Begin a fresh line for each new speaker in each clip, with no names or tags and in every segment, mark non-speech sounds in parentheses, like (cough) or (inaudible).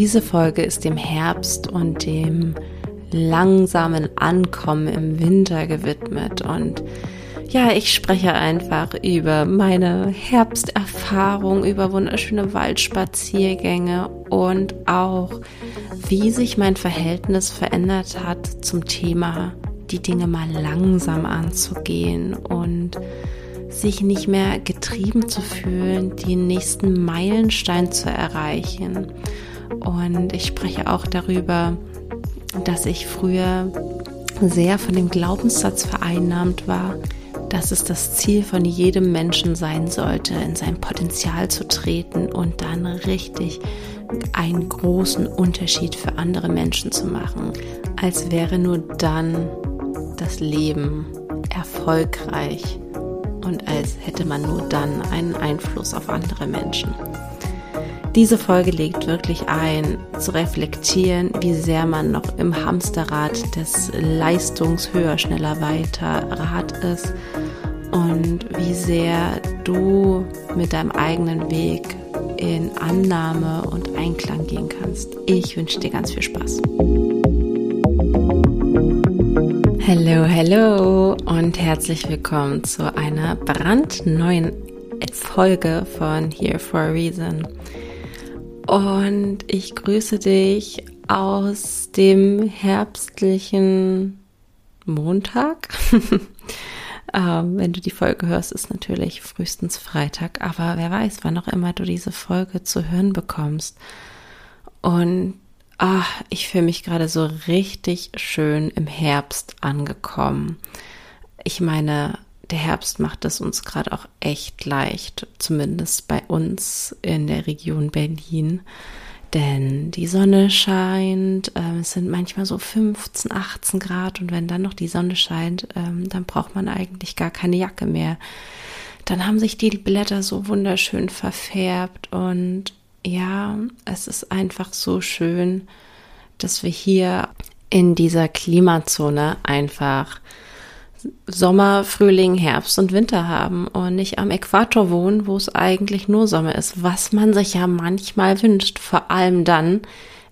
Diese Folge ist dem Herbst und dem langsamen Ankommen im Winter gewidmet und ja, ich spreche einfach über meine Herbsterfahrung, über wunderschöne Waldspaziergänge und auch, wie sich mein Verhältnis verändert hat zum Thema, die Dinge mal langsam anzugehen und sich nicht mehr getrieben zu fühlen, den nächsten Meilenstein zu erreichen. Und ich spreche auch darüber, dass ich früher sehr von dem Glaubenssatz vereinnahmt war, dass es das Ziel von jedem Menschen sein sollte, in sein Potenzial zu treten und dann richtig einen großen Unterschied für andere Menschen zu machen, als wäre nur dann das Leben erfolgreich und als hätte man nur dann einen Einfluss auf andere Menschen. Diese Folge legt wirklich ein, zu reflektieren, wie sehr man noch im Hamsterrad des Leistungs höher, schneller, weiter Rad ist und wie sehr du mit deinem eigenen Weg in Annahme und Einklang gehen kannst. Ich wünsche dir ganz viel Spaß. Hallo, hallo und herzlich willkommen zu einer brandneuen Folge von Here for a Reason. Und ich grüße dich aus dem herbstlichen Montag. (laughs) ähm, wenn du die Folge hörst, ist natürlich frühestens Freitag, aber wer weiß, wann auch immer du diese Folge zu hören bekommst. Und ach, ich fühle mich gerade so richtig schön im Herbst angekommen. Ich meine, der Herbst macht es uns gerade auch echt leicht, zumindest bei uns in der Region Berlin. Denn die Sonne scheint, äh, es sind manchmal so 15, 18 Grad und wenn dann noch die Sonne scheint, ähm, dann braucht man eigentlich gar keine Jacke mehr. Dann haben sich die Blätter so wunderschön verfärbt und ja, es ist einfach so schön, dass wir hier in dieser Klimazone einfach Sommer, Frühling, Herbst und Winter haben und nicht am Äquator wohnen, wo es eigentlich nur Sommer ist, was man sich ja manchmal wünscht, vor allem dann,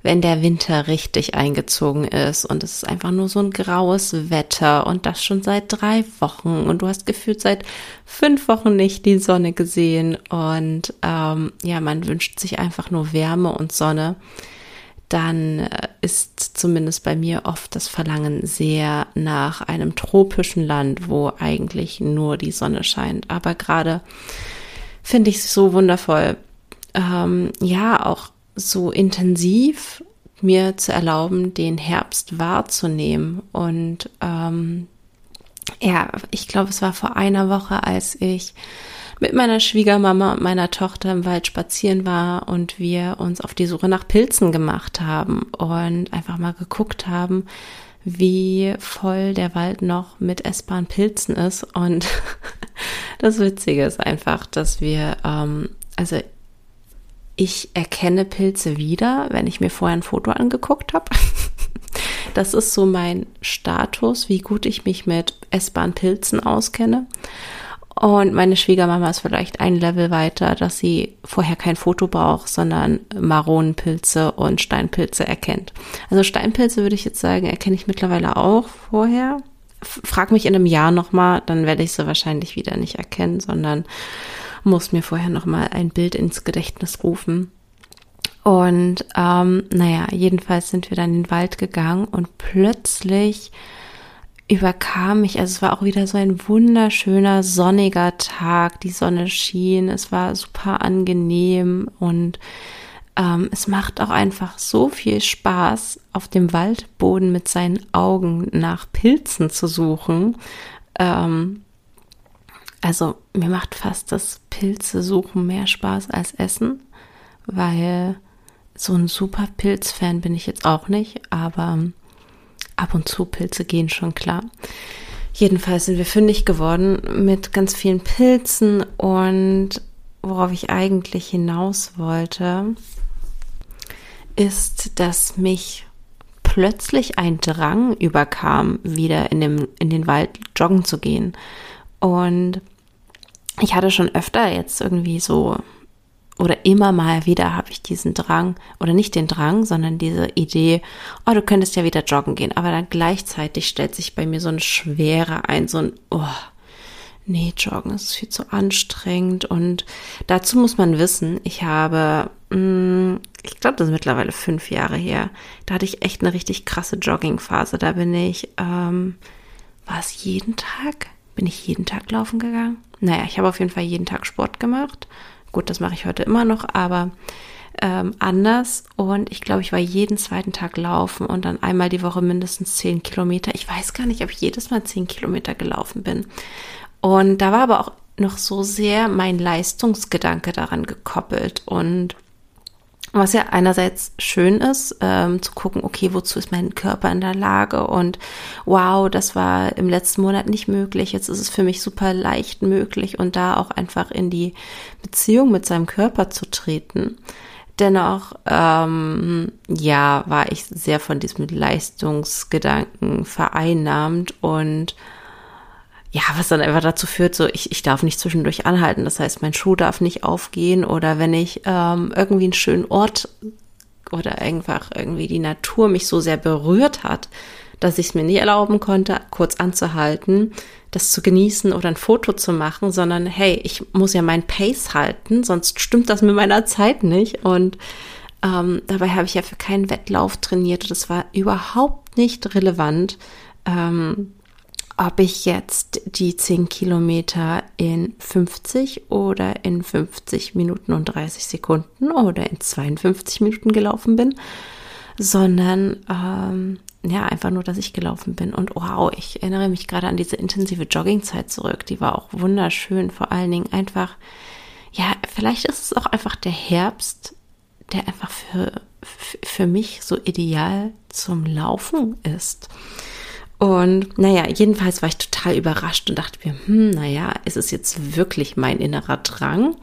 wenn der Winter richtig eingezogen ist und es ist einfach nur so ein graues Wetter und das schon seit drei Wochen und du hast gefühlt seit fünf Wochen nicht die Sonne gesehen und ähm, ja, man wünscht sich einfach nur Wärme und Sonne dann äh, ist zumindest bei mir oft das Verlangen sehr nach einem tropischen Land, wo eigentlich nur die Sonne scheint. Aber gerade finde ich es so wundervoll, ähm, ja, auch so intensiv mir zu erlauben, den Herbst wahrzunehmen. Und ähm, ja, ich glaube, es war vor einer Woche, als ich mit meiner Schwiegermama und meiner Tochter im Wald spazieren war und wir uns auf die Suche nach Pilzen gemacht haben und einfach mal geguckt haben, wie voll der Wald noch mit essbaren Pilzen ist. Und (laughs) das Witzige ist einfach, dass wir, ähm, also ich erkenne Pilze wieder, wenn ich mir vorher ein Foto angeguckt habe. (laughs) Das ist so mein Status, wie gut ich mich mit essbaren Pilzen auskenne. Und meine Schwiegermama ist vielleicht ein Level weiter, dass sie vorher kein Foto braucht, sondern Maronenpilze und Steinpilze erkennt. Also Steinpilze würde ich jetzt sagen, erkenne ich mittlerweile auch vorher. Frag mich in einem Jahr nochmal, dann werde ich sie wahrscheinlich wieder nicht erkennen, sondern muss mir vorher nochmal ein Bild ins Gedächtnis rufen. Und ähm, naja, jedenfalls sind wir dann in den Wald gegangen und plötzlich überkam mich, also es war auch wieder so ein wunderschöner sonniger Tag, die Sonne schien, es war super angenehm und ähm, es macht auch einfach so viel Spaß, auf dem Waldboden mit seinen Augen nach Pilzen zu suchen. Ähm, also mir macht fast das Pilze suchen mehr Spaß als Essen, weil so ein super Pilzfan bin ich jetzt auch nicht, aber ab und zu Pilze gehen schon klar. Jedenfalls sind wir fündig geworden mit ganz vielen Pilzen und worauf ich eigentlich hinaus wollte, ist, dass mich plötzlich ein Drang überkam, wieder in, dem, in den Wald joggen zu gehen. Und ich hatte schon öfter jetzt irgendwie so oder immer mal wieder habe ich diesen Drang, oder nicht den Drang, sondern diese Idee, oh, du könntest ja wieder joggen gehen. Aber dann gleichzeitig stellt sich bei mir so eine Schwere ein, so ein, oh, nee, joggen ist viel zu anstrengend. Und dazu muss man wissen, ich habe, mh, mm, ich glaube, das ist mittlerweile fünf Jahre her, da hatte ich echt eine richtig krasse Joggingphase. Da bin ich, ähm, war es jeden Tag? Bin ich jeden Tag laufen gegangen? Naja, ich habe auf jeden Fall jeden Tag Sport gemacht. Gut, das mache ich heute immer noch, aber ähm, anders. Und ich glaube, ich war jeden zweiten Tag laufen und dann einmal die Woche mindestens zehn Kilometer. Ich weiß gar nicht, ob ich jedes Mal zehn Kilometer gelaufen bin. Und da war aber auch noch so sehr mein Leistungsgedanke daran gekoppelt und was ja einerseits schön ist, ähm, zu gucken, okay, wozu ist mein Körper in der Lage und wow, das war im letzten Monat nicht möglich, jetzt ist es für mich super leicht möglich und da auch einfach in die Beziehung mit seinem Körper zu treten. Dennoch, ähm, ja, war ich sehr von diesem Leistungsgedanken vereinnahmt und ja, was dann einfach dazu führt, so ich, ich darf nicht zwischendurch anhalten. Das heißt, mein Schuh darf nicht aufgehen oder wenn ich ähm, irgendwie einen schönen Ort oder einfach irgendwie die Natur mich so sehr berührt hat, dass ich es mir nicht erlauben konnte, kurz anzuhalten, das zu genießen oder ein Foto zu machen, sondern hey, ich muss ja mein Pace halten, sonst stimmt das mit meiner Zeit nicht. Und ähm, dabei habe ich ja für keinen Wettlauf trainiert. Das war überhaupt nicht relevant. Ähm, ob ich jetzt die 10 Kilometer in 50 oder in 50 Minuten und 30 Sekunden oder in 52 Minuten gelaufen bin, sondern ähm, ja, einfach nur, dass ich gelaufen bin. Und wow, ich erinnere mich gerade an diese intensive Joggingzeit zurück. Die war auch wunderschön. Vor allen Dingen einfach, ja, vielleicht ist es auch einfach der Herbst, der einfach für, für mich so ideal zum Laufen ist. Und naja, jedenfalls war ich total überrascht und dachte mir, hm, naja, ist es jetzt wirklich mein innerer Drang?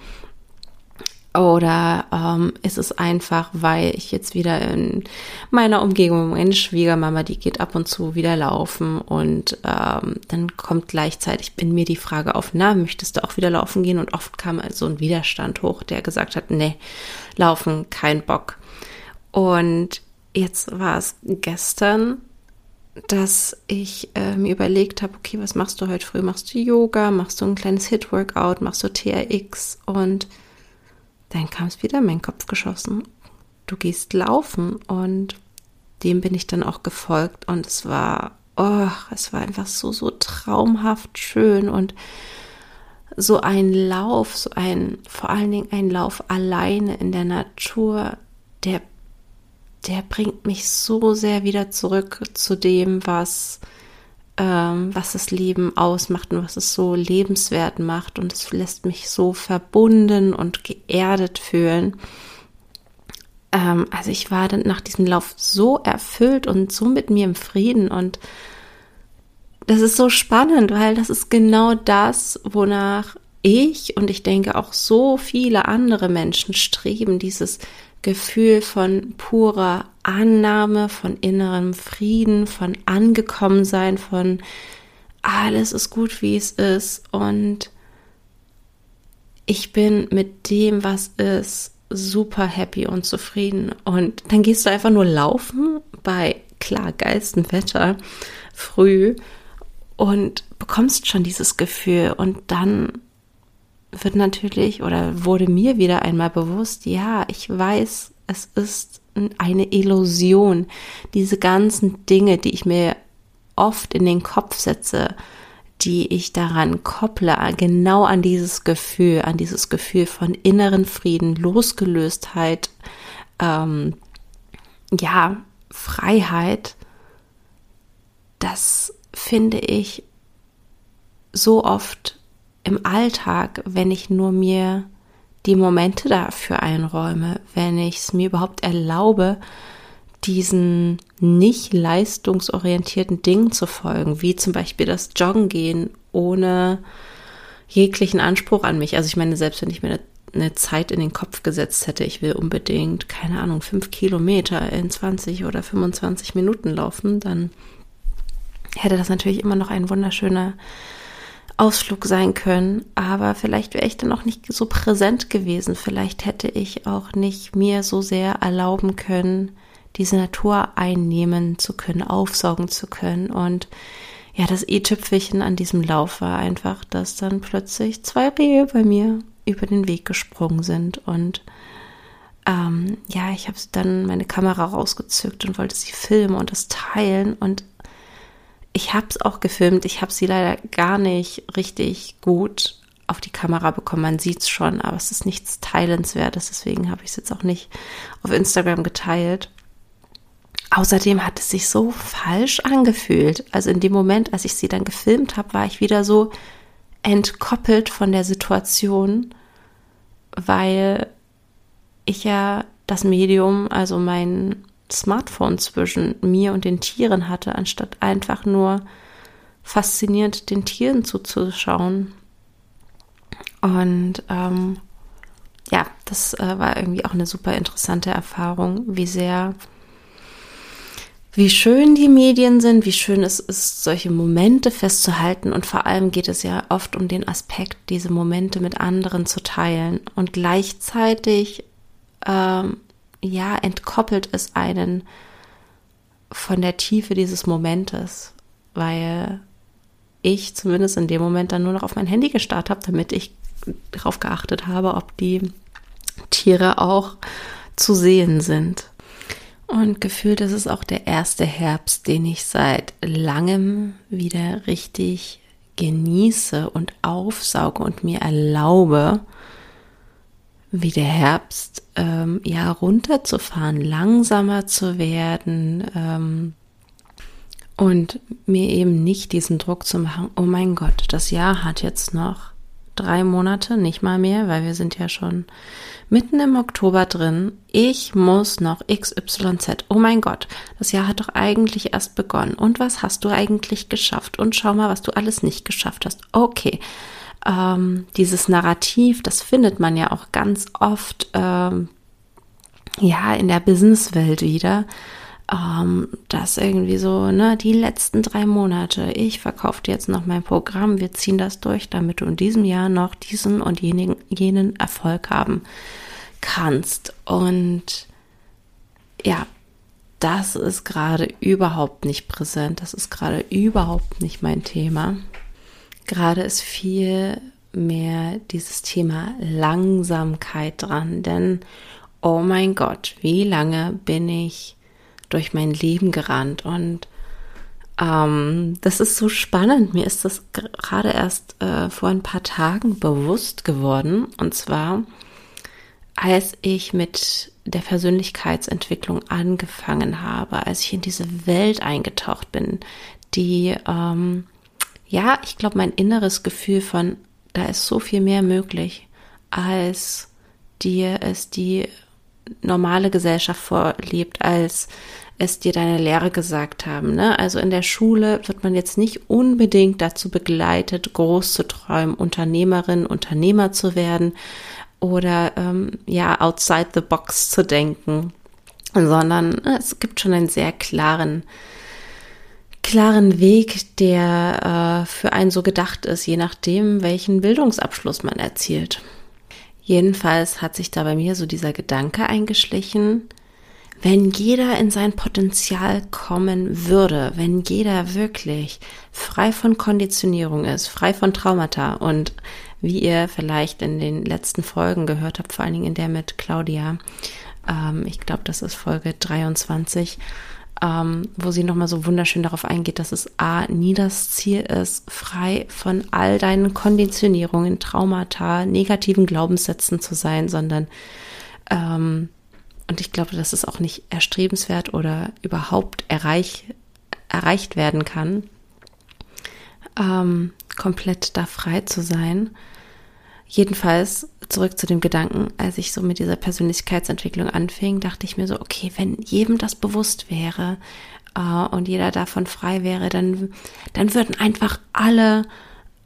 Oder ähm, ist es einfach, weil ich jetzt wieder in meiner Umgebung, meine Schwiegermama, die geht ab und zu wieder laufen und ähm, dann kommt gleichzeitig in mir die Frage auf, na, möchtest du auch wieder laufen gehen? Und oft kam so ein Widerstand hoch, der gesagt hat, nee, laufen, kein Bock. Und jetzt war es gestern dass ich äh, mir überlegt habe, okay, was machst du heute früh? Machst du Yoga? Machst du ein kleines Hit-Workout? Machst du TRX? Und dann kam es wieder in meinen Kopf geschossen. Du gehst laufen und dem bin ich dann auch gefolgt und es war, oh, es war einfach so, so traumhaft schön und so ein Lauf, so ein, vor allen Dingen ein Lauf alleine in der Natur, der der bringt mich so sehr wieder zurück zu dem, was, ähm, was das Leben ausmacht und was es so lebenswert macht. Und es lässt mich so verbunden und geerdet fühlen. Ähm, also ich war dann nach diesem Lauf so erfüllt und so mit mir im Frieden und das ist so spannend, weil das ist genau das, wonach ich und ich denke auch so viele andere Menschen streben, dieses Gefühl von purer Annahme, von innerem Frieden, von Angekommensein, von alles ist gut, wie es ist und ich bin mit dem, was ist, super happy und zufrieden. Und dann gehst du einfach nur laufen bei klar geilstem Wetter früh und bekommst schon dieses Gefühl und dann wird natürlich oder wurde mir wieder einmal bewusst, ja, ich weiß, es ist eine Illusion. Diese ganzen Dinge, die ich mir oft in den Kopf setze, die ich daran kopple, genau an dieses Gefühl, an dieses Gefühl von inneren Frieden, Losgelöstheit, ähm, ja, Freiheit, das finde ich so oft im Alltag, wenn ich nur mir die Momente dafür einräume, wenn ich es mir überhaupt erlaube, diesen nicht leistungsorientierten Dingen zu folgen, wie zum Beispiel das Joggen gehen ohne jeglichen Anspruch an mich. Also ich meine, selbst wenn ich mir eine Zeit in den Kopf gesetzt hätte, ich will unbedingt, keine Ahnung, fünf Kilometer in 20 oder 25 Minuten laufen, dann hätte das natürlich immer noch ein wunderschöner Ausflug sein können, aber vielleicht wäre ich dann auch nicht so präsent gewesen. Vielleicht hätte ich auch nicht mir so sehr erlauben können, diese Natur einnehmen zu können, aufsaugen zu können. Und ja, das i-Tüpfelchen an diesem Lauf war einfach, dass dann plötzlich zwei Rehe bei mir über den Weg gesprungen sind und ähm, ja, ich habe dann meine Kamera rausgezückt und wollte sie filmen und das teilen und ich habe es auch gefilmt. Ich habe sie leider gar nicht richtig gut auf die Kamera bekommen. Man sieht es schon, aber es ist nichts Teilenswertes. Deswegen habe ich es jetzt auch nicht auf Instagram geteilt. Außerdem hat es sich so falsch angefühlt. Also in dem Moment, als ich sie dann gefilmt habe, war ich wieder so entkoppelt von der Situation, weil ich ja das Medium, also mein Smartphone zwischen mir und den Tieren hatte, anstatt einfach nur faszinierend den Tieren zuzuschauen. Und ähm, ja, das äh, war irgendwie auch eine super interessante Erfahrung, wie sehr, wie schön die Medien sind, wie schön es ist, solche Momente festzuhalten. Und vor allem geht es ja oft um den Aspekt, diese Momente mit anderen zu teilen. Und gleichzeitig ähm, ja, entkoppelt es einen von der Tiefe dieses Momentes, weil ich zumindest in dem Moment dann nur noch auf mein Handy gestarrt habe, damit ich darauf geachtet habe, ob die Tiere auch zu sehen sind. Und gefühlt ist es auch der erste Herbst, den ich seit langem wieder richtig genieße und aufsauge und mir erlaube, wie der Herbst, ähm, ja, runterzufahren, langsamer zu werden ähm, und mir eben nicht diesen Druck zu machen, oh mein Gott, das Jahr hat jetzt noch drei Monate, nicht mal mehr, weil wir sind ja schon mitten im Oktober drin. Ich muss noch XYZ. Oh mein Gott, das Jahr hat doch eigentlich erst begonnen. Und was hast du eigentlich geschafft? Und schau mal, was du alles nicht geschafft hast. Okay, ähm, dieses Narrativ, das findet man ja auch ganz oft ähm, ja in der Businesswelt wieder. Ähm, das irgendwie so, ne, die letzten drei Monate, ich verkaufe jetzt noch mein Programm, wir ziehen das durch, damit du in diesem Jahr noch diesen und jenen, jenen Erfolg haben kannst. Und ja, das ist gerade überhaupt nicht präsent, das ist gerade überhaupt nicht mein Thema. Gerade ist viel mehr dieses Thema Langsamkeit dran, denn oh mein Gott, wie lange bin ich durch mein Leben gerannt und ähm, das ist so spannend. Mir ist das gerade erst äh, vor ein paar Tagen bewusst geworden und zwar als ich mit der Persönlichkeitsentwicklung angefangen habe, als ich in diese Welt eingetaucht bin, die ähm, ja, ich glaube, mein inneres Gefühl von, da ist so viel mehr möglich, als dir es die normale Gesellschaft vorlebt, als es dir deine Lehre gesagt haben. Ne? Also in der Schule wird man jetzt nicht unbedingt dazu begleitet, groß zu träumen, Unternehmerin, Unternehmer zu werden oder ähm, ja, outside the box zu denken, sondern äh, es gibt schon einen sehr klaren klaren Weg, der äh, für einen so gedacht ist, je nachdem, welchen Bildungsabschluss man erzielt. Jedenfalls hat sich da bei mir so dieser Gedanke eingeschlichen, wenn jeder in sein Potenzial kommen würde, wenn jeder wirklich frei von Konditionierung ist, frei von Traumata und wie ihr vielleicht in den letzten Folgen gehört habt, vor allen Dingen in der mit Claudia, ähm, ich glaube, das ist Folge 23, ähm, wo sie nochmal so wunderschön darauf eingeht, dass es A, nie das Ziel ist, frei von all deinen Konditionierungen, Traumata, negativen Glaubenssätzen zu sein, sondern, ähm, und ich glaube, dass es auch nicht erstrebenswert oder überhaupt erreich, erreicht werden kann, ähm, komplett da frei zu sein. Jedenfalls zurück zu dem Gedanken, als ich so mit dieser Persönlichkeitsentwicklung anfing, dachte ich mir so, okay, wenn jedem das bewusst wäre äh, und jeder davon frei wäre, dann, dann würden einfach alle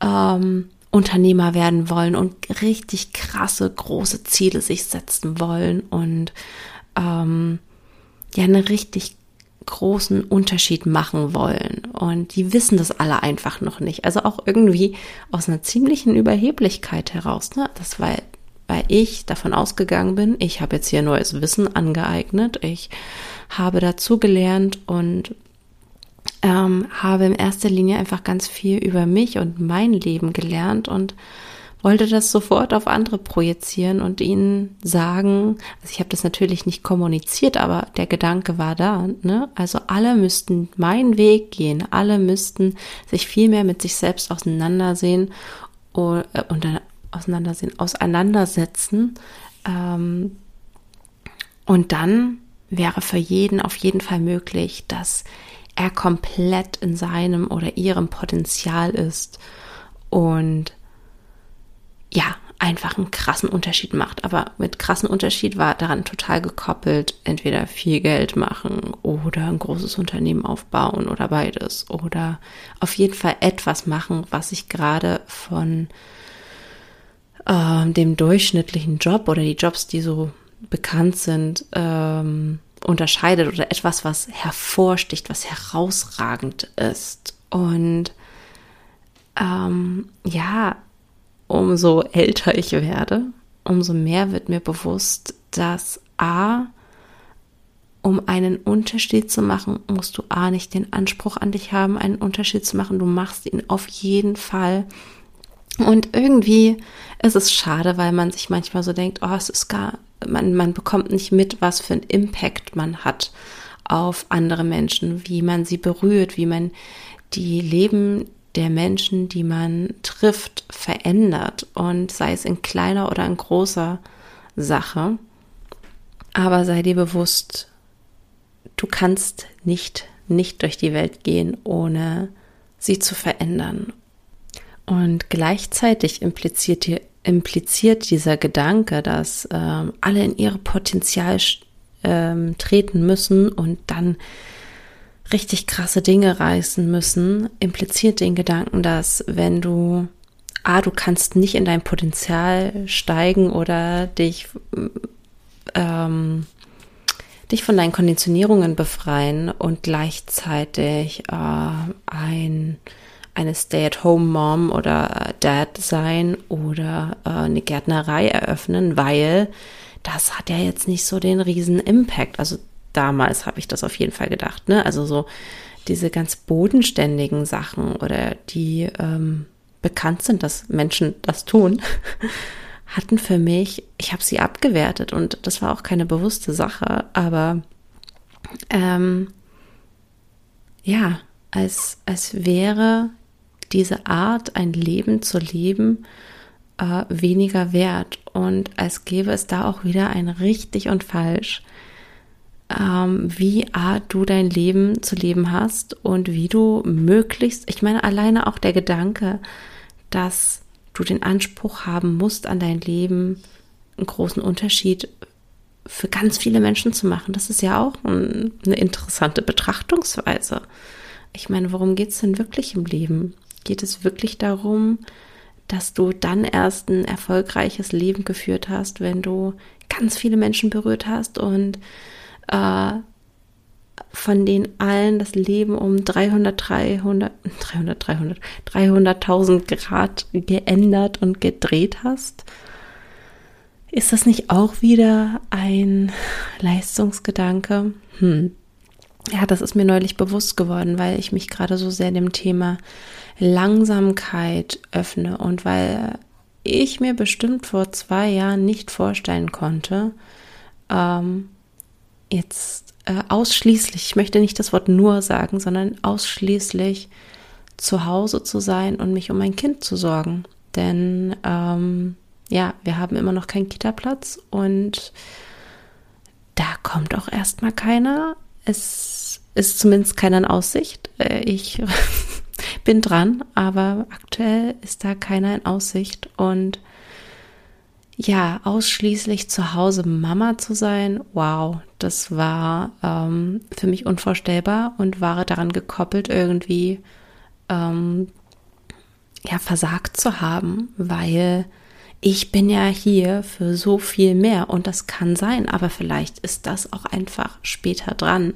ähm, Unternehmer werden wollen und richtig krasse, große Ziele sich setzen wollen und ähm, ja, eine richtig großen Unterschied machen wollen. Und die wissen das alle einfach noch nicht. Also auch irgendwie aus einer ziemlichen Überheblichkeit heraus. Ne? Das war, weil ich davon ausgegangen bin, ich habe jetzt hier neues Wissen angeeignet, ich habe dazu gelernt und ähm, habe in erster Linie einfach ganz viel über mich und mein Leben gelernt und wollte das sofort auf andere projizieren und ihnen sagen, also ich habe das natürlich nicht kommuniziert, aber der Gedanke war da, ne? Also alle müssten meinen Weg gehen, alle müssten sich viel mehr mit sich selbst auseinandersehen und, äh, und auseinandersehen, auseinandersetzen. Ähm, und dann wäre für jeden auf jeden Fall möglich, dass er komplett in seinem oder ihrem Potenzial ist und ja, einfach einen krassen Unterschied macht. Aber mit krassen Unterschied war daran total gekoppelt, entweder viel Geld machen oder ein großes Unternehmen aufbauen oder beides. Oder auf jeden Fall etwas machen, was sich gerade von äh, dem durchschnittlichen Job oder die Jobs, die so bekannt sind, ähm, unterscheidet oder etwas, was hervorsticht, was herausragend ist. Und ähm, ja, umso älter ich werde, umso mehr wird mir bewusst, dass A, um einen Unterschied zu machen, musst du A nicht den Anspruch an dich haben, einen Unterschied zu machen. Du machst ihn auf jeden Fall. Und irgendwie ist es schade, weil man sich manchmal so denkt, oh, es ist gar man, man bekommt nicht mit, was für einen Impact man hat auf andere Menschen, wie man sie berührt, wie man die Leben der Menschen, die man trifft, verändert und sei es in kleiner oder in großer Sache. Aber sei dir bewusst, du kannst nicht, nicht durch die Welt gehen, ohne sie zu verändern. Und gleichzeitig impliziert dir impliziert dieser Gedanke, dass ähm, alle in ihre Potenzial ähm, treten müssen und dann richtig krasse Dinge reißen müssen, impliziert den Gedanken, dass wenn du A, du kannst nicht in dein Potenzial steigen oder dich, ähm, dich von deinen Konditionierungen befreien und gleichzeitig äh, ein eine Stay-at-home-Mom oder Dad sein oder äh, eine Gärtnerei eröffnen, weil das hat ja jetzt nicht so den riesen Impact. Also damals habe ich das auf jeden Fall gedacht, ne? Also so diese ganz bodenständigen Sachen oder die ähm, bekannt sind, dass Menschen das tun, (laughs) hatten für mich, ich habe sie abgewertet und das war auch keine bewusste Sache, aber ähm, ja, als, als wäre diese Art, ein Leben zu leben, äh, weniger wert. Und als gäbe es da auch wieder ein richtig und falsch, ähm, wie Art du dein Leben zu leben hast und wie du möglichst, ich meine, alleine auch der Gedanke, dass du den Anspruch haben musst, an dein Leben einen großen Unterschied für ganz viele Menschen zu machen. Das ist ja auch ein, eine interessante Betrachtungsweise. Ich meine, worum geht es denn wirklich im Leben? geht es wirklich darum, dass du dann erst ein erfolgreiches Leben geführt hast, wenn du ganz viele Menschen berührt hast und äh, von denen allen das Leben um 300, 300, 300, 300, 300.000 Grad geändert und gedreht hast? Ist das nicht auch wieder ein Leistungsgedanke? Hm. Ja, das ist mir neulich bewusst geworden, weil ich mich gerade so sehr dem Thema Langsamkeit öffne und weil ich mir bestimmt vor zwei Jahren nicht vorstellen konnte, ähm, jetzt äh, ausschließlich, ich möchte nicht das Wort nur sagen, sondern ausschließlich zu Hause zu sein und mich um mein Kind zu sorgen. Denn ähm, ja, wir haben immer noch keinen Kita-Platz und da kommt auch erstmal keiner. Es ist zumindest keiner in Aussicht. Äh, ich (laughs) bin dran, aber aktuell ist da keiner in Aussicht und ja, ausschließlich zu Hause Mama zu sein, wow, das war ähm, für mich unvorstellbar und war daran gekoppelt, irgendwie ähm, ja versagt zu haben, weil ich bin ja hier für so viel mehr und das kann sein, aber vielleicht ist das auch einfach später dran.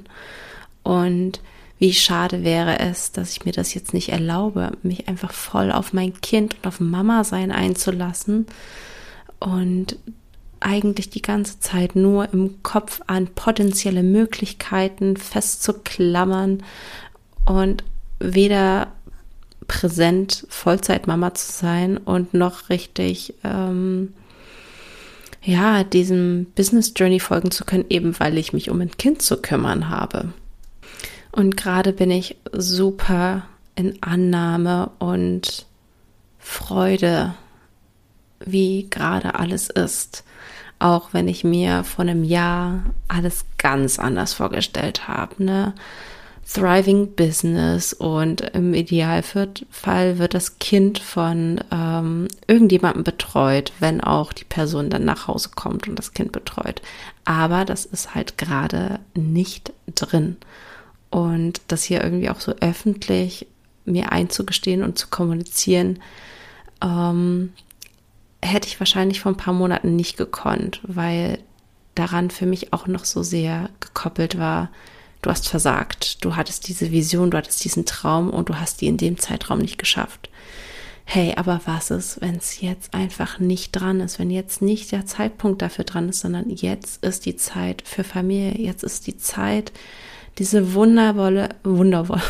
Und wie schade wäre es, dass ich mir das jetzt nicht erlaube, mich einfach voll auf mein Kind und auf Mama sein einzulassen und eigentlich die ganze Zeit nur im Kopf an potenzielle Möglichkeiten festzuklammern und weder präsent Vollzeitmama zu sein und noch richtig ähm, ja diesem Business Journey folgen zu können, eben weil ich mich um ein Kind zu kümmern habe. Und gerade bin ich super in Annahme und Freude, wie gerade alles ist. Auch wenn ich mir vor einem Jahr alles ganz anders vorgestellt habe. Ne? Thriving Business und im Idealfall wird das Kind von ähm, irgendjemandem betreut, wenn auch die Person dann nach Hause kommt und das Kind betreut. Aber das ist halt gerade nicht drin. Und das hier irgendwie auch so öffentlich mir einzugestehen und zu kommunizieren, ähm, hätte ich wahrscheinlich vor ein paar Monaten nicht gekonnt, weil daran für mich auch noch so sehr gekoppelt war, du hast versagt, du hattest diese Vision, du hattest diesen Traum und du hast die in dem Zeitraum nicht geschafft. Hey, aber was ist, wenn es jetzt einfach nicht dran ist, wenn jetzt nicht der Zeitpunkt dafür dran ist, sondern jetzt ist die Zeit für Familie, jetzt ist die Zeit, diese wundervolle, wundervolle,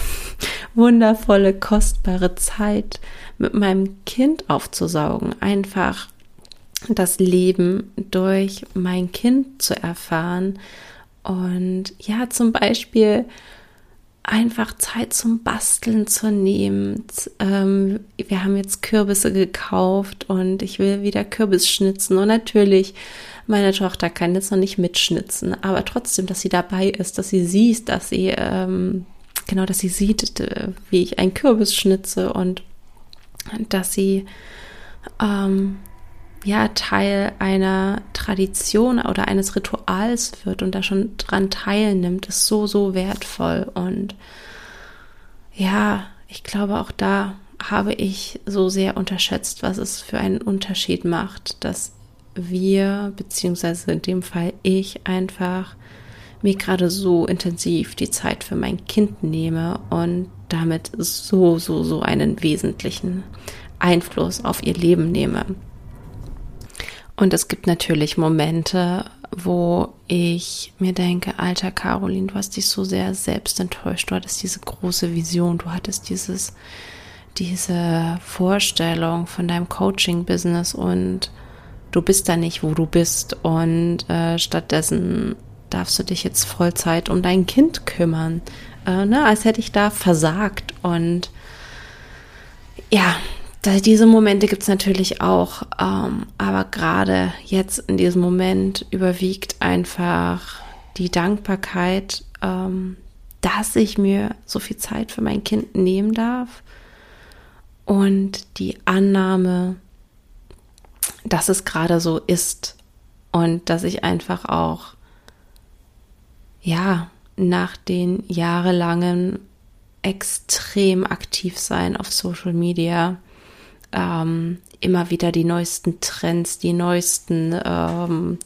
wundervolle, kostbare Zeit mit meinem Kind aufzusaugen, einfach das Leben durch mein Kind zu erfahren. Und ja, zum Beispiel einfach Zeit zum Basteln zu nehmen. Ähm, wir haben jetzt Kürbisse gekauft und ich will wieder Kürbis schnitzen. Und natürlich meine Tochter kann jetzt noch nicht mitschnitzen, aber trotzdem, dass sie dabei ist, dass sie sieht, dass sie, ähm, genau, dass sie sieht, wie ich einen Kürbis schnitze und dass sie, ähm, ja, Teil einer Tradition oder eines Rituals wird und da schon dran teilnimmt, ist so, so wertvoll. Und ja, ich glaube, auch da habe ich so sehr unterschätzt, was es für einen Unterschied macht, dass wir, beziehungsweise in dem Fall ich, einfach mir gerade so intensiv die Zeit für mein Kind nehme und damit so, so, so einen wesentlichen Einfluss auf ihr Leben nehme. Und es gibt natürlich Momente, wo ich mir denke, alter Caroline, du hast dich so sehr selbst enttäuscht, du hattest diese große Vision, du hattest dieses, diese Vorstellung von deinem Coaching-Business und du bist da nicht, wo du bist und äh, stattdessen darfst du dich jetzt Vollzeit um dein Kind kümmern, äh, ne, als hätte ich da versagt. Und ja, diese Momente gibt es natürlich auch, ähm, aber gerade jetzt in diesem Moment überwiegt einfach die Dankbarkeit, ähm, dass ich mir so viel Zeit für mein Kind nehmen darf. Und die Annahme, dass es gerade so ist. Und dass ich einfach auch, ja, nach den jahrelangen extrem aktiv sein auf Social Media, ähm, immer wieder die neuesten Trends, die neuesten, ähm,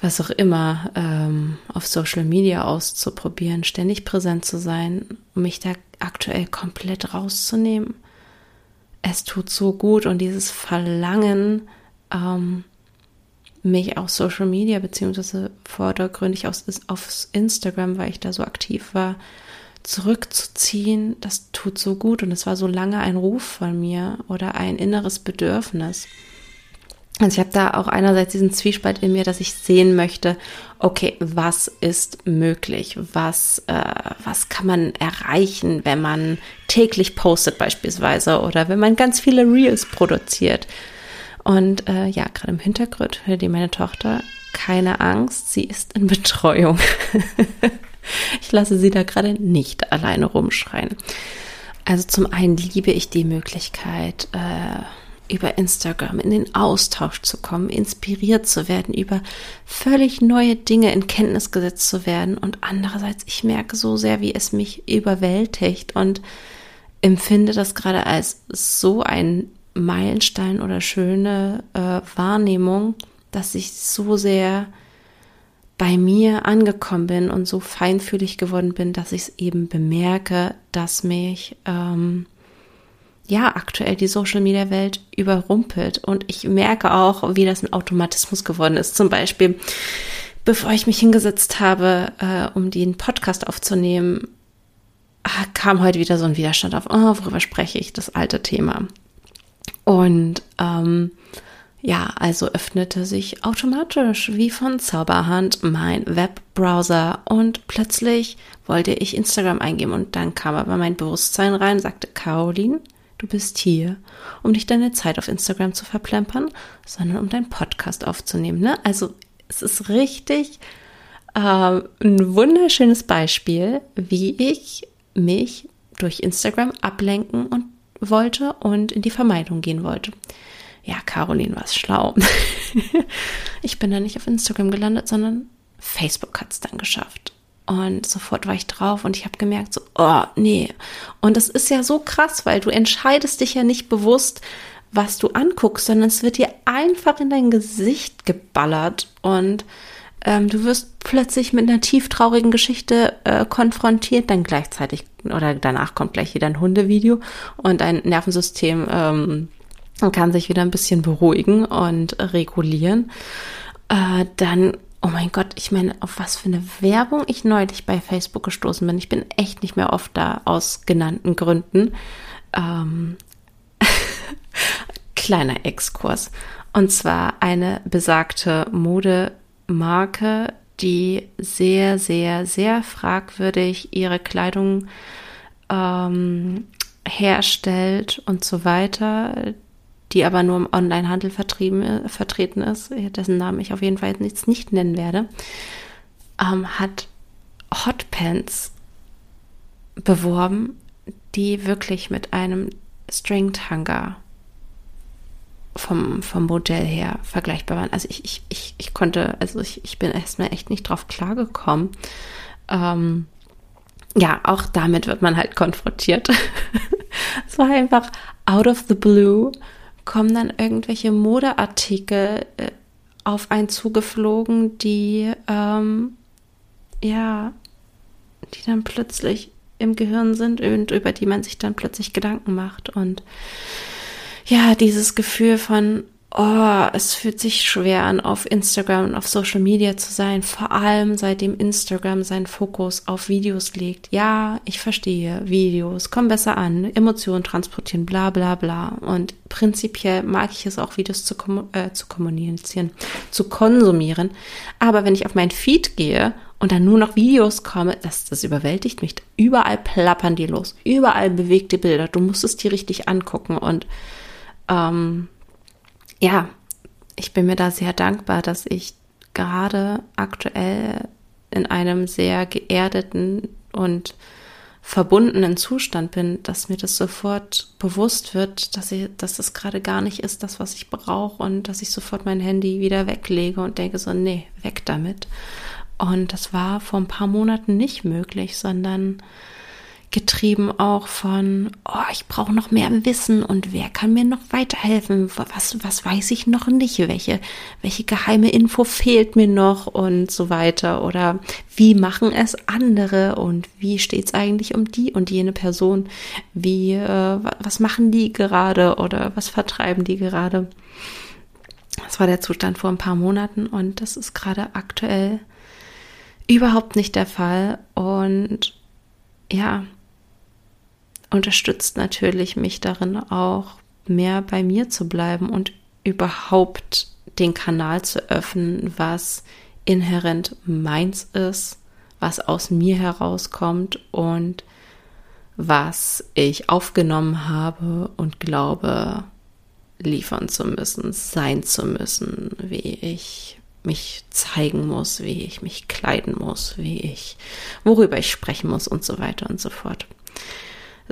was auch immer, ähm, auf Social Media auszuprobieren, ständig präsent zu sein, um mich da aktuell komplett rauszunehmen. Es tut so gut und dieses Verlangen, ähm, mich auf Social Media beziehungsweise vordergründig auf, auf Instagram, weil ich da so aktiv war, zurückzuziehen, das tut so gut und es war so lange ein Ruf von mir oder ein inneres Bedürfnis. Also ich habe da auch einerseits diesen Zwiespalt in mir, dass ich sehen möchte, okay, was ist möglich? Was, äh, was kann man erreichen, wenn man täglich postet beispielsweise oder wenn man ganz viele Reels produziert? Und äh, ja, gerade im Hintergrund hört ihr meine Tochter, keine Angst, sie ist in Betreuung. (laughs) Ich lasse sie da gerade nicht alleine rumschreien. Also zum einen liebe ich die Möglichkeit, äh, über Instagram in den Austausch zu kommen, inspiriert zu werden, über völlig neue Dinge in Kenntnis gesetzt zu werden. Und andererseits, ich merke so sehr, wie es mich überwältigt und empfinde das gerade als so ein Meilenstein oder schöne äh, Wahrnehmung, dass ich so sehr bei mir angekommen bin und so feinfühlig geworden bin, dass ich es eben bemerke, dass mich ähm, ja aktuell die Social Media Welt überrumpelt und ich merke auch, wie das ein Automatismus geworden ist. Zum Beispiel, bevor ich mich hingesetzt habe, äh, um den Podcast aufzunehmen, ah, kam heute wieder so ein Widerstand auf, oh, worüber spreche ich, das alte Thema. Und ähm, ja, also öffnete sich automatisch wie von Zauberhand mein Webbrowser und plötzlich wollte ich Instagram eingeben und dann kam aber mein Bewusstsein rein, sagte Caroline, du bist hier, um nicht deine Zeit auf Instagram zu verplempern, sondern um deinen Podcast aufzunehmen. Ne? Also es ist richtig äh, ein wunderschönes Beispiel, wie ich mich durch Instagram ablenken und wollte und in die Vermeidung gehen wollte ja, Caroline war schlau. (laughs) ich bin dann nicht auf Instagram gelandet, sondern Facebook hat es dann geschafft. Und sofort war ich drauf und ich habe gemerkt, so, oh, nee. Und das ist ja so krass, weil du entscheidest dich ja nicht bewusst, was du anguckst, sondern es wird dir einfach in dein Gesicht geballert und ähm, du wirst plötzlich mit einer tieftraurigen Geschichte äh, konfrontiert, dann gleichzeitig oder danach kommt gleich wieder ein Hundevideo und dein Nervensystem ähm, kann sich wieder ein bisschen beruhigen und regulieren. Äh, dann, oh mein Gott, ich meine, auf was für eine Werbung ich neulich bei Facebook gestoßen bin. Ich bin echt nicht mehr oft da aus genannten Gründen. Ähm, (laughs) kleiner Exkurs. Und zwar eine besagte Modemarke, die sehr, sehr, sehr fragwürdig ihre Kleidung ähm, herstellt und so weiter die aber nur im Onlinehandel äh, vertreten ist, dessen Namen ich auf jeden Fall jetzt nicht nennen werde, ähm, hat Hotpants beworben, die wirklich mit einem Stringed Hanger vom, vom Modell her vergleichbar waren. Also ich, ich, ich, ich konnte, also ich, ich bin erstmal echt nicht drauf klargekommen. Ähm, ja, auch damit wird man halt konfrontiert. (laughs) es war einfach out of the blue kommen dann irgendwelche Modeartikel äh, auf einen zugeflogen, die ähm, ja, die dann plötzlich im Gehirn sind und über die man sich dann plötzlich Gedanken macht. Und ja, dieses Gefühl von, oh, es fühlt sich schwer an, auf Instagram und auf Social Media zu sein, vor allem seitdem Instagram seinen Fokus auf Videos legt. Ja, ich verstehe, Videos kommen besser an, Emotionen transportieren, bla bla bla. Und prinzipiell mag ich es auch, Videos zu, äh, zu kommunizieren, zu konsumieren. Aber wenn ich auf mein Feed gehe und dann nur noch Videos komme, das, das überwältigt mich. Überall plappern die los, überall bewegte Bilder. Du musst es dir richtig angucken und ähm, ja, ich bin mir da sehr dankbar, dass ich gerade aktuell in einem sehr geerdeten und verbundenen Zustand bin, dass mir das sofort bewusst wird, dass, ich, dass das gerade gar nicht ist, das, was ich brauche und dass ich sofort mein Handy wieder weglege und denke so, nee, weg damit. Und das war vor ein paar Monaten nicht möglich, sondern getrieben auch von, oh, ich brauche noch mehr Wissen und wer kann mir noch weiterhelfen? Was, was weiß ich noch nicht? Welche, welche geheime Info fehlt mir noch und so weiter? Oder wie machen es andere und wie steht es eigentlich um die und jene Person? Wie, äh, was machen die gerade oder was vertreiben die gerade? Das war der Zustand vor ein paar Monaten und das ist gerade aktuell überhaupt nicht der Fall und ja, unterstützt natürlich mich darin auch mehr bei mir zu bleiben und überhaupt den Kanal zu öffnen, was inhärent meins ist, was aus mir herauskommt und was ich aufgenommen habe und glaube liefern zu müssen, sein zu müssen, wie ich mich zeigen muss, wie ich mich kleiden muss, wie ich, worüber ich sprechen muss und so weiter und so fort.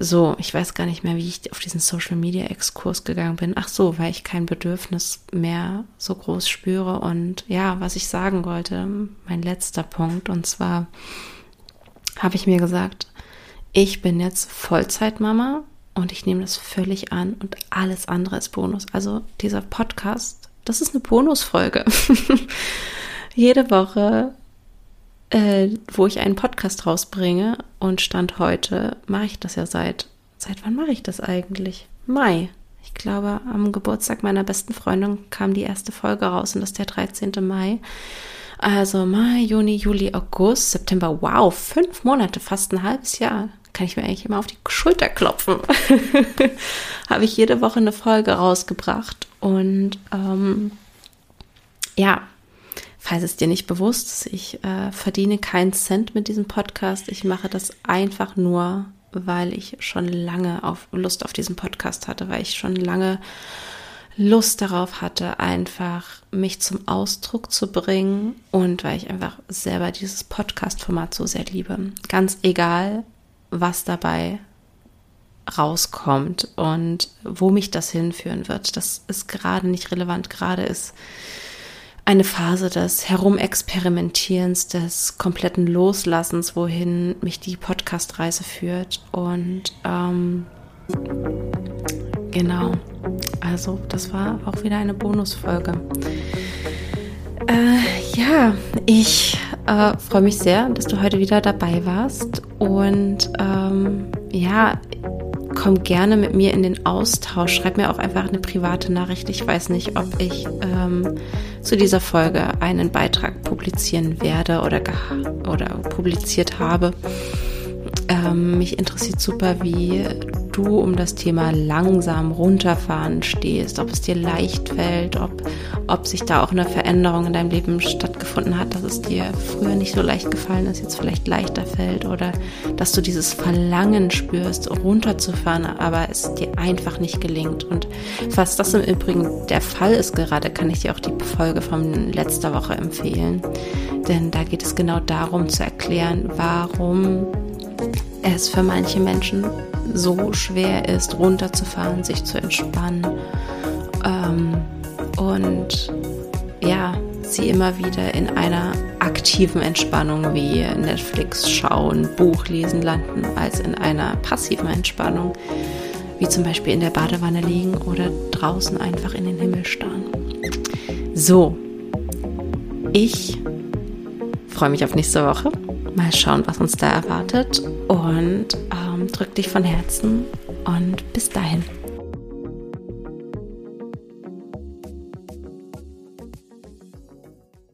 So, ich weiß gar nicht mehr, wie ich auf diesen Social Media Exkurs gegangen bin. Ach so, weil ich kein Bedürfnis mehr so groß spüre. Und ja, was ich sagen wollte, mein letzter Punkt, und zwar habe ich mir gesagt, ich bin jetzt Vollzeitmama und ich nehme das völlig an und alles andere ist Bonus. Also dieser Podcast, das ist eine Bonusfolge. (laughs) Jede Woche äh, wo ich einen Podcast rausbringe. Und Stand heute mache ich das ja seit, seit wann mache ich das eigentlich? Mai. Ich glaube, am Geburtstag meiner besten Freundin kam die erste Folge raus und das ist der 13. Mai. Also Mai, Juni, Juli, August, September. Wow, fünf Monate, fast ein halbes Jahr. Kann ich mir eigentlich immer auf die Schulter klopfen. (laughs) Habe ich jede Woche eine Folge rausgebracht. Und ähm, ja, falls es dir nicht bewusst ist, ich äh, verdiene keinen Cent mit diesem Podcast. Ich mache das einfach nur, weil ich schon lange auf Lust auf diesen Podcast hatte, weil ich schon lange Lust darauf hatte, einfach mich zum Ausdruck zu bringen und weil ich einfach selber dieses Podcast-Format so sehr liebe. Ganz egal, was dabei rauskommt und wo mich das hinführen wird. Das ist gerade nicht relevant. Gerade ist eine Phase des Herumexperimentierens, des kompletten Loslassens, wohin mich die Podcast-Reise führt. Und ähm, genau, also das war auch wieder eine Bonusfolge. Äh, ja, ich äh, freue mich sehr, dass du heute wieder dabei warst. Und ähm, ja, komm gerne mit mir in den Austausch. Schreib mir auch einfach eine private Nachricht. Ich weiß nicht, ob ich ähm, zu dieser Folge einen Beitrag publizieren werde oder, oder publiziert habe. Ähm, mich interessiert super, wie du um das Thema langsam runterfahren stehst, ob es dir leicht fällt, ob, ob sich da auch eine Veränderung in deinem Leben stattgefunden hat, dass es dir früher nicht so leicht gefallen ist, jetzt vielleicht leichter fällt oder dass du dieses Verlangen spürst, runterzufahren, aber es dir einfach nicht gelingt. Und falls das im Übrigen der Fall ist gerade, kann ich dir auch die Folge von letzter Woche empfehlen. Denn da geht es genau darum zu erklären, warum es für manche Menschen so schwer ist, runterzufahren, sich zu entspannen. Ähm, und ja, sie immer wieder in einer aktiven Entspannung wie Netflix schauen, Buch lesen landen, als in einer passiven Entspannung, wie zum Beispiel in der Badewanne liegen oder draußen einfach in den Himmel starren. So, ich freue mich auf nächste Woche. Mal schauen, was uns da erwartet und ähm, drück dich von Herzen und bis dahin.